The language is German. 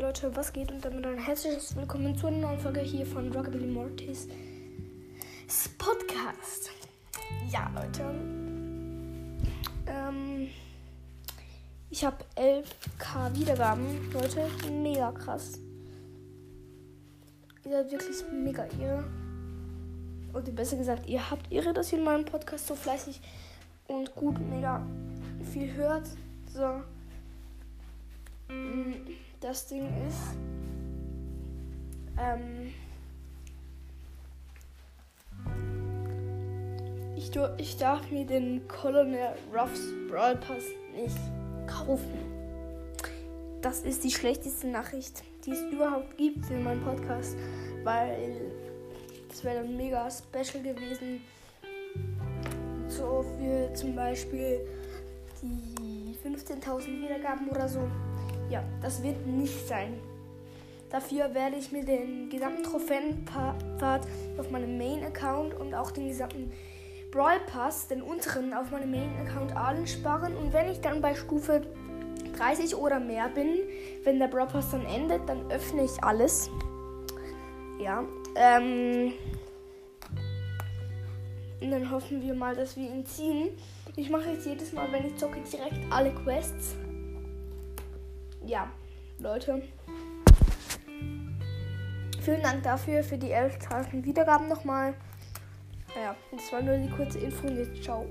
Leute, was geht? Und damit ein herzliches Willkommen zu einer neuen Folge hier von Rockabilly Mortis Podcast. Ja, Leute. Ähm, ich habe 11k Wiedergaben, Leute. Mega krass. Ihr seid wirklich mega irre. Oder besser gesagt, ihr habt irre, dass ihr meinen Podcast so fleißig und gut mega viel hört. So. Mm, das Ding ist, ähm, ich, ich darf mir den Colonel Ruffs Brawl Pass nicht kaufen. Das ist die schlechteste Nachricht, die es überhaupt gibt für meinen Podcast, weil es wäre dann mega special gewesen. So für zum Beispiel die 15.000 Wiedergaben oder so. Ja, das wird nicht sein. Dafür werde ich mir den gesamten Trophäenpfad auf meinem Main-Account und auch den gesamten Brawl Pass, den unteren, auf meinem Main-Account allen sparen. Und wenn ich dann bei Stufe 30 oder mehr bin, wenn der Brawl Pass dann endet, dann öffne ich alles. Ja, ähm. Und dann hoffen wir mal, dass wir ihn ziehen. Ich mache jetzt jedes Mal, wenn ich zocke, direkt alle Quests ja, Leute. Vielen Dank dafür, für die 11.000 Wiedergaben nochmal. Naja, das war nur die kurze Info jetzt ciao.